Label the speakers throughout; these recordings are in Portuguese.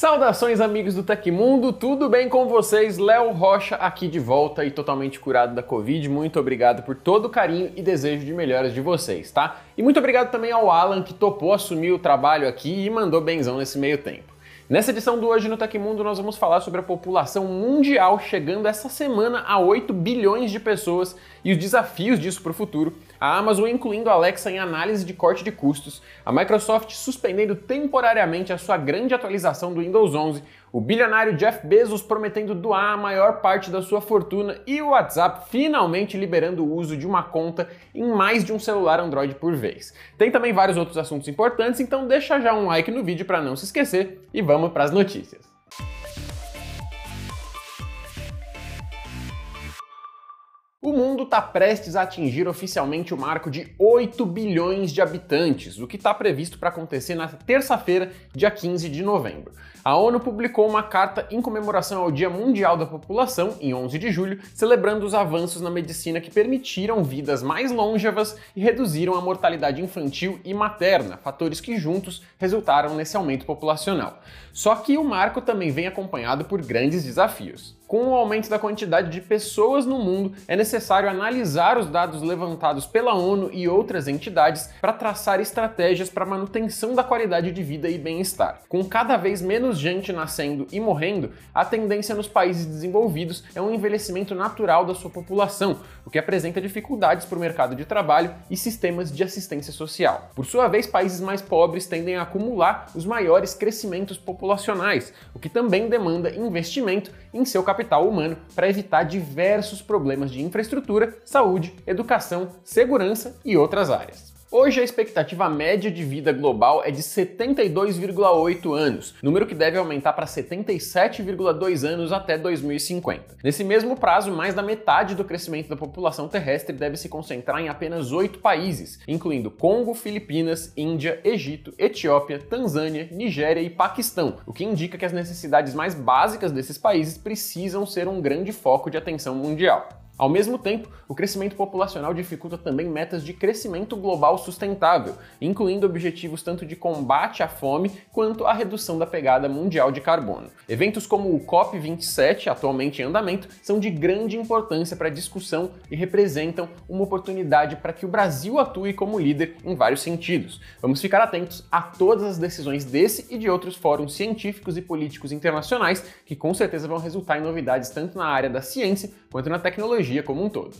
Speaker 1: Saudações amigos do Tecmundo, tudo bem com vocês? Léo Rocha aqui de volta e totalmente curado da Covid. Muito obrigado por todo o carinho e desejo de melhoras de vocês, tá? E muito obrigado também ao Alan que topou assumir o trabalho aqui e mandou benzão nesse meio tempo. Nessa edição do Hoje no Tecmundo, nós vamos falar sobre a população mundial chegando essa semana a 8 bilhões de pessoas e os desafios disso para o futuro a Amazon incluindo a Alexa em análise de corte de custos, a Microsoft suspendendo temporariamente a sua grande atualização do Windows 11, o bilionário Jeff Bezos prometendo doar a maior parte da sua fortuna e o WhatsApp finalmente liberando o uso de uma conta em mais de um celular Android por vez. Tem também vários outros assuntos importantes, então deixa já um like no vídeo para não se esquecer e vamos para as notícias. O mundo está prestes a atingir oficialmente o marco de 8 bilhões de habitantes, o que está previsto para acontecer na terça-feira, dia 15 de novembro. A ONU publicou uma carta em comemoração ao Dia Mundial da População, em 11 de julho, celebrando os avanços na medicina que permitiram vidas mais longevas e reduziram a mortalidade infantil e materna, fatores que juntos resultaram nesse aumento populacional. Só que o marco também vem acompanhado por grandes desafios. Com o aumento da quantidade de pessoas no mundo, é necessário analisar os dados levantados pela ONU e outras entidades para traçar estratégias para manutenção da qualidade de vida e bem-estar. Com cada vez menos gente nascendo e morrendo, a tendência nos países desenvolvidos é um envelhecimento natural da sua população, o que apresenta dificuldades para o mercado de trabalho e sistemas de assistência social. Por sua vez, países mais pobres tendem a acumular os maiores crescimentos populacionais, o que também demanda investimento em seu capital humano para evitar diversos problemas de infraestrutura, saúde, educação, segurança e outras áreas. Hoje a expectativa média de vida global é de 72,8 anos, número que deve aumentar para 77,2 anos até 2050. Nesse mesmo prazo, mais da metade do crescimento da população terrestre deve se concentrar em apenas oito países, incluindo Congo, Filipinas, Índia, Egito, Etiópia, Tanzânia, Nigéria e Paquistão, o que indica que as necessidades mais básicas desses países precisam ser um grande foco de atenção mundial. Ao mesmo tempo, o crescimento populacional dificulta também metas de crescimento global sustentável, incluindo objetivos tanto de combate à fome quanto à redução da pegada mundial de carbono. Eventos como o COP27, atualmente em andamento, são de grande importância para a discussão e representam uma oportunidade para que o Brasil atue como líder em vários sentidos. Vamos ficar atentos a todas as decisões desse e de outros fóruns científicos e políticos internacionais que com certeza vão resultar em novidades tanto na área da ciência quanto na tecnologia tecnologia como um todo.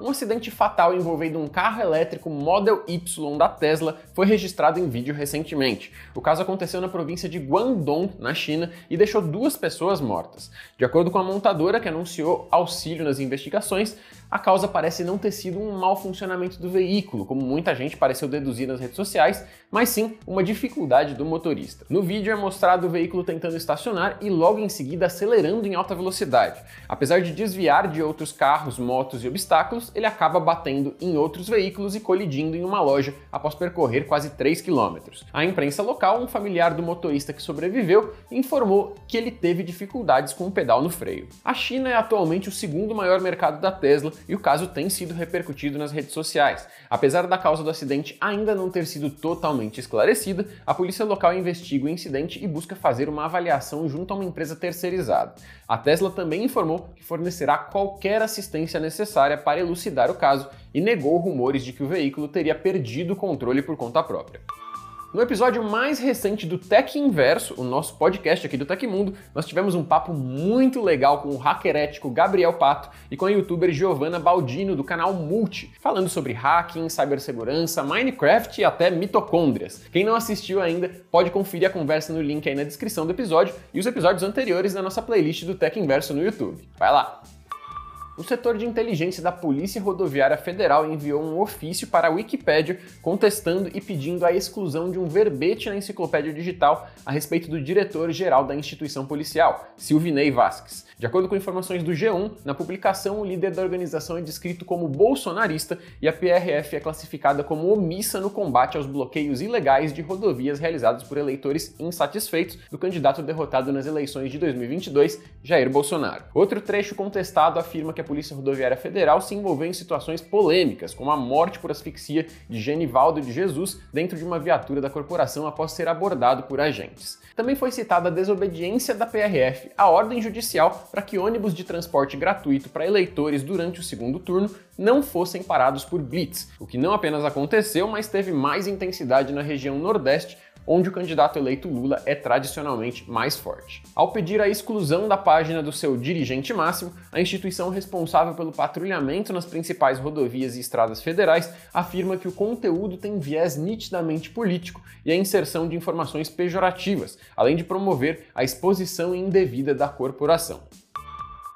Speaker 1: Um acidente fatal envolvendo um carro elétrico Model Y da Tesla foi registrado em vídeo recentemente. O caso aconteceu na província de Guangdong, na China, e deixou duas pessoas mortas. De acordo com a montadora, que anunciou auxílio nas investigações, a causa parece não ter sido um mau funcionamento do veículo, como muita gente pareceu deduzir nas redes sociais, mas sim uma dificuldade do motorista. No vídeo é mostrado o veículo tentando estacionar e logo em seguida acelerando em alta velocidade. Apesar de desviar de outros carros, motos e obstáculos, ele acaba batendo em outros veículos e colidindo em uma loja após percorrer quase 3 km. A imprensa local, um familiar do motorista que sobreviveu, informou que ele teve dificuldades com o pedal no freio. A China é atualmente o segundo maior mercado da Tesla e o caso tem sido repercutido nas redes sociais. Apesar da causa do acidente ainda não ter sido totalmente esclarecida, a polícia local investiga o incidente e busca fazer uma avaliação junto a uma empresa terceirizada. A Tesla também informou que fornecerá qualquer assistência necessária para elucidar o caso e negou rumores de que o veículo teria perdido o controle por conta própria. No episódio mais recente do Tech Inverso, o nosso podcast aqui do Tecmundo, nós tivemos um papo muito legal com o hacker ético Gabriel Pato e com a youtuber Giovanna Baldino do canal Multi, falando sobre hacking, cibersegurança, Minecraft e até mitocôndrias. Quem não assistiu ainda pode conferir a conversa no link aí na descrição do episódio e os episódios anteriores na nossa playlist do Tech Inverso no YouTube. Vai lá! O setor de inteligência da Polícia Rodoviária Federal enviou um ofício para a Wikipédia contestando e pedindo a exclusão de um verbete na enciclopédia digital a respeito do diretor-geral da instituição policial, Silvinei Vasques. De acordo com informações do G1, na publicação o líder da organização é descrito como bolsonarista e a PRF é classificada como omissa no combate aos bloqueios ilegais de rodovias realizados por eleitores insatisfeitos do candidato derrotado nas eleições de 2022, Jair Bolsonaro. Outro trecho contestado afirma que que a Polícia Rodoviária Federal se envolveu em situações polêmicas, como a morte por asfixia de Genivaldo de Jesus dentro de uma viatura da corporação após ser abordado por agentes. Também foi citada a desobediência da PRF à ordem judicial para que ônibus de transporte gratuito para eleitores durante o segundo turno não fossem parados por blitz, o que não apenas aconteceu, mas teve mais intensidade na região Nordeste, onde o candidato eleito Lula é tradicionalmente mais forte. Ao pedir a exclusão da página do seu dirigente máximo, a instituição responsável pelo patrulhamento nas principais rodovias e estradas federais afirma que o conteúdo tem viés nitidamente político e a inserção de informações pejorativas, além de promover a exposição indevida da corporação.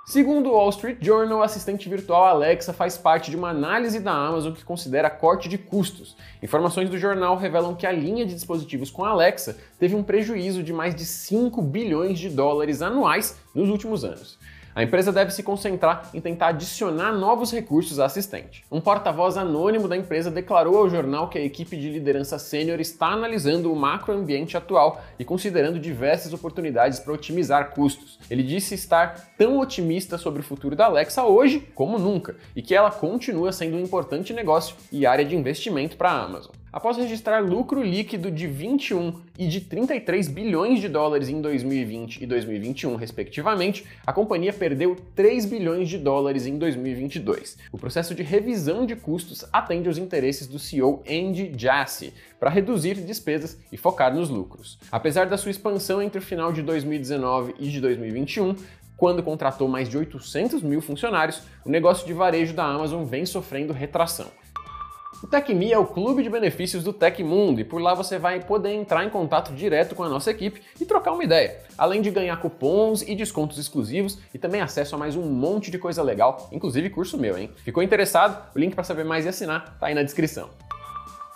Speaker 1: Segundo o Wall Street Journal, o assistente virtual Alexa faz parte de uma análise da Amazon que considera corte de custos. Informações do jornal revelam que a linha de dispositivos com Alexa teve um prejuízo de mais de 5 bilhões de dólares anuais nos últimos anos. A empresa deve se concentrar em tentar adicionar novos recursos à assistente. Um porta-voz anônimo da empresa declarou ao jornal que a equipe de liderança sênior está analisando o macroambiente atual e considerando diversas oportunidades para otimizar custos. Ele disse estar tão otimista sobre o futuro da Alexa hoje como nunca e que ela continua sendo um importante negócio e área de investimento para a Amazon. Após registrar lucro líquido de 21 e de 33 bilhões de dólares em 2020 e 2021, respectivamente, a companhia perdeu 3 bilhões de dólares em 2022. O processo de revisão de custos atende aos interesses do CEO Andy Jassy para reduzir despesas e focar nos lucros. Apesar da sua expansão entre o final de 2019 e de 2021, quando contratou mais de 800 mil funcionários, o negócio de varejo da Amazon vem sofrendo retração. O TecMe é o clube de benefícios do Tecmundo e por lá você vai poder entrar em contato direto com a nossa equipe e trocar uma ideia, além de ganhar cupons e descontos exclusivos e também acesso a mais um monte de coisa legal, inclusive curso meu, hein? Ficou interessado? O link para saber mais e assinar tá aí na descrição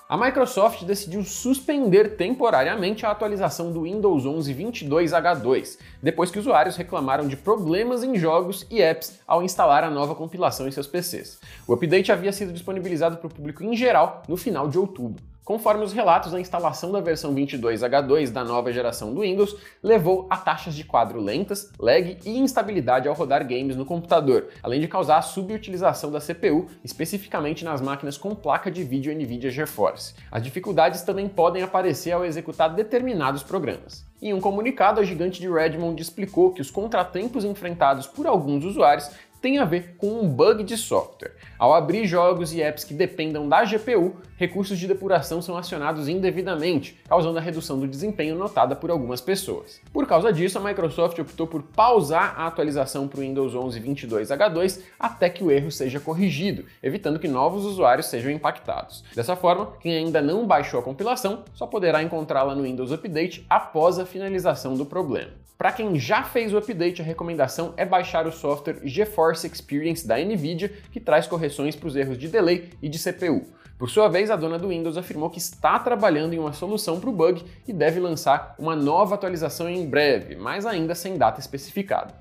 Speaker 1: a Microsoft decidiu suspender temporariamente a atualização do Windows 11 22H2, depois que usuários reclamaram de problemas em jogos e apps ao instalar a nova compilação em seus PCs. O update havia sido disponibilizado para o público em geral no final de outubro. Conforme os relatos, a instalação da versão 22H2 da nova geração do Windows levou a taxas de quadro lentas, lag e instabilidade ao rodar games no computador, além de causar a subutilização da CPU, especificamente nas máquinas com placa de vídeo NVIDIA GeForce. As dificuldades também podem aparecer ao executar determinados programas. Em um comunicado, a gigante de Redmond explicou que os contratempos enfrentados por alguns usuários tem a ver com um bug de software. Ao abrir jogos e apps que dependam da GPU, recursos de depuração são acionados indevidamente, causando a redução do desempenho notada por algumas pessoas. Por causa disso, a Microsoft optou por pausar a atualização para o Windows 11 22H2 até que o erro seja corrigido, evitando que novos usuários sejam impactados. Dessa forma, quem ainda não baixou a compilação só poderá encontrá-la no Windows Update após a finalização do problema. Para quem já fez o update, a recomendação é baixar o software GeForce Experience da NVIDIA, que traz correções para os erros de delay e de CPU. Por sua vez, a dona do Windows afirmou que está trabalhando em uma solução para o bug e deve lançar uma nova atualização em breve, mas ainda sem data especificada.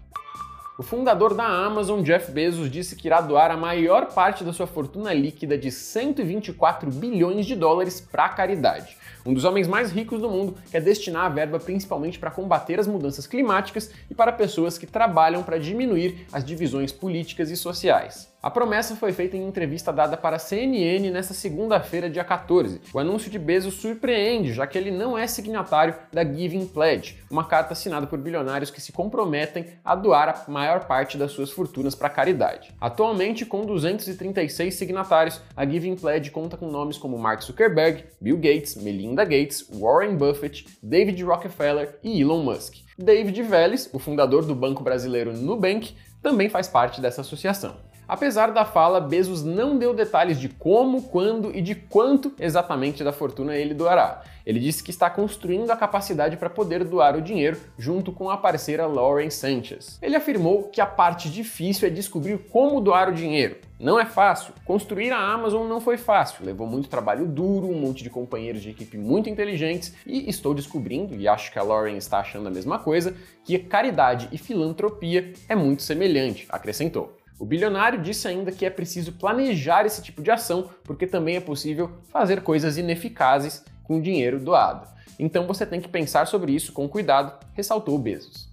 Speaker 1: O fundador da Amazon, Jeff Bezos, disse que irá doar a maior parte da sua fortuna líquida de 124 bilhões de dólares para caridade um dos homens mais ricos do mundo, quer destinar a verba principalmente para combater as mudanças climáticas e para pessoas que trabalham para diminuir as divisões políticas e sociais. A promessa foi feita em entrevista dada para a CNN nesta segunda-feira, dia 14. O anúncio de Bezos surpreende, já que ele não é signatário da Giving Pledge, uma carta assinada por bilionários que se comprometem a doar a maior parte das suas fortunas para caridade. Atualmente, com 236 signatários, a Giving Pledge conta com nomes como Mark Zuckerberg, Bill Gates, Melinda Gates, Warren Buffett, David Rockefeller e Elon Musk. David Vélez, o fundador do banco brasileiro Nubank, também faz parte dessa associação. Apesar da fala, Bezos não deu detalhes de como, quando e de quanto exatamente da fortuna ele doará. Ele disse que está construindo a capacidade para poder doar o dinheiro junto com a parceira Lauren Sanchez. Ele afirmou que a parte difícil é descobrir como doar o dinheiro. Não é fácil. Construir a Amazon não foi fácil, levou muito trabalho duro, um monte de companheiros de equipe muito inteligentes e estou descobrindo, e acho que a Lauren está achando a mesma coisa, que caridade e filantropia é muito semelhante, acrescentou. O bilionário disse ainda que é preciso planejar esse tipo de ação, porque também é possível fazer coisas ineficazes com dinheiro doado. Então você tem que pensar sobre isso com cuidado, ressaltou Bezos.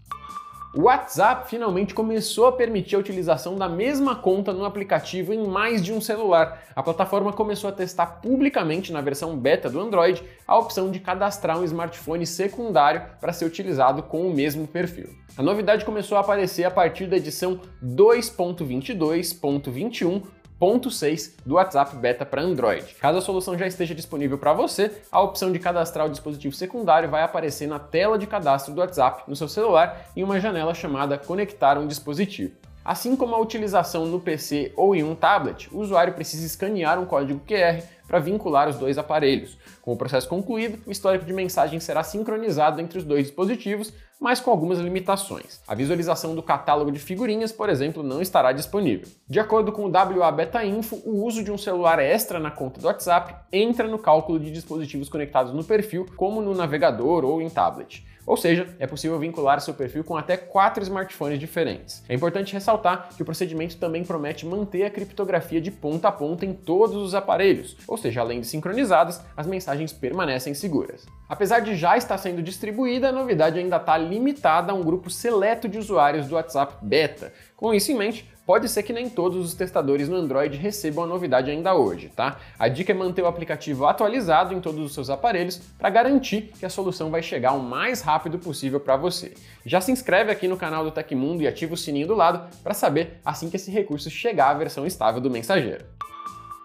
Speaker 1: O WhatsApp finalmente começou a permitir a utilização da mesma conta no aplicativo em mais de um celular. A plataforma começou a testar publicamente na versão beta do Android a opção de cadastrar um smartphone secundário para ser utilizado com o mesmo perfil. A novidade começou a aparecer a partir da edição 2.22.21 1.6 do WhatsApp Beta para Android. Caso a solução já esteja disponível para você, a opção de cadastrar o dispositivo secundário vai aparecer na tela de cadastro do WhatsApp no seu celular em uma janela chamada Conectar um dispositivo. Assim como a utilização no PC ou em um tablet, o usuário precisa escanear um código QR para vincular os dois aparelhos. Com o processo concluído, o histórico de mensagem será sincronizado entre os dois dispositivos, mas com algumas limitações. A visualização do catálogo de figurinhas, por exemplo, não estará disponível. De acordo com o WA Beta Info, o uso de um celular extra na conta do WhatsApp entra no cálculo de dispositivos conectados no perfil, como no navegador ou em tablet. Ou seja, é possível vincular seu perfil com até quatro smartphones diferentes. É importante ressaltar que o procedimento também promete manter a criptografia de ponta a ponta em todos os aparelhos, ou seja, além de sincronizadas, as mensagens permanecem seguras. Apesar de já estar sendo distribuída, a novidade ainda está limitada a um grupo seleto de usuários do WhatsApp Beta. Com isso em mente, pode ser que nem todos os testadores no Android recebam a novidade ainda hoje, tá? A dica é manter o aplicativo atualizado em todos os seus aparelhos para garantir que a solução vai chegar o mais rápido possível para você. Já se inscreve aqui no canal do Tecmundo e ativa o sininho do lado para saber assim que esse recurso chegar à versão estável do mensageiro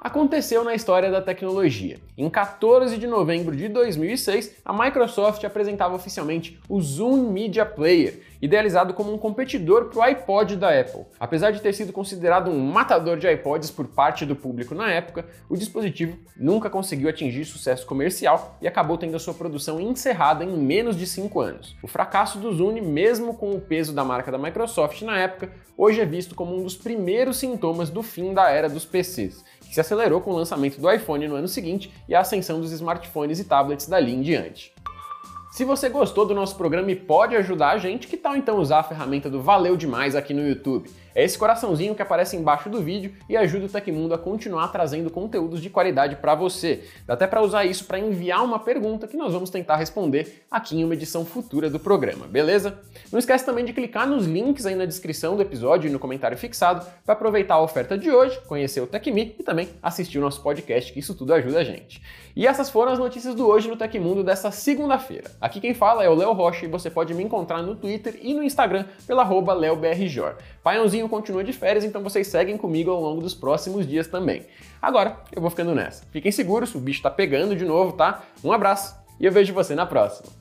Speaker 1: aconteceu na história da tecnologia. Em 14 de novembro de 2006, a Microsoft apresentava oficialmente o Zoom Media Player, idealizado como um competidor para o iPod da Apple. Apesar de ter sido considerado um matador de iPods por parte do público na época, o dispositivo nunca conseguiu atingir sucesso comercial e acabou tendo a sua produção encerrada em menos de 5 anos. O fracasso do Zune, mesmo com o peso da marca da Microsoft na época, hoje é visto como um dos primeiros sintomas do fim da era dos PCs que se acelerou com o lançamento do iPhone no ano seguinte e a ascensão dos smartphones e tablets dali em diante. Se você gostou do nosso programa e pode ajudar a gente, que tal então usar a ferramenta do Valeu Demais aqui no YouTube? É esse coraçãozinho que aparece embaixo do vídeo e ajuda o Tecmundo a continuar trazendo conteúdos de qualidade para você. Dá até para usar isso para enviar uma pergunta que nós vamos tentar responder aqui em uma edição futura do programa, beleza? Não esquece também de clicar nos links aí na descrição do episódio e no comentário fixado para aproveitar a oferta de hoje, conhecer o Tecmi e também assistir o nosso podcast, que isso tudo ajuda a gente. E essas foram as notícias do Hoje no Tecmundo dessa segunda-feira. Aqui quem fala é o Léo Rocha e você pode me encontrar no Twitter e no Instagram pela arroba LeoBRJor. Paiãozinho continua de férias, então vocês seguem comigo ao longo dos próximos dias também. Agora, eu vou ficando nessa. Fiquem seguros, o bicho tá pegando de novo, tá? Um abraço e eu vejo você na próxima.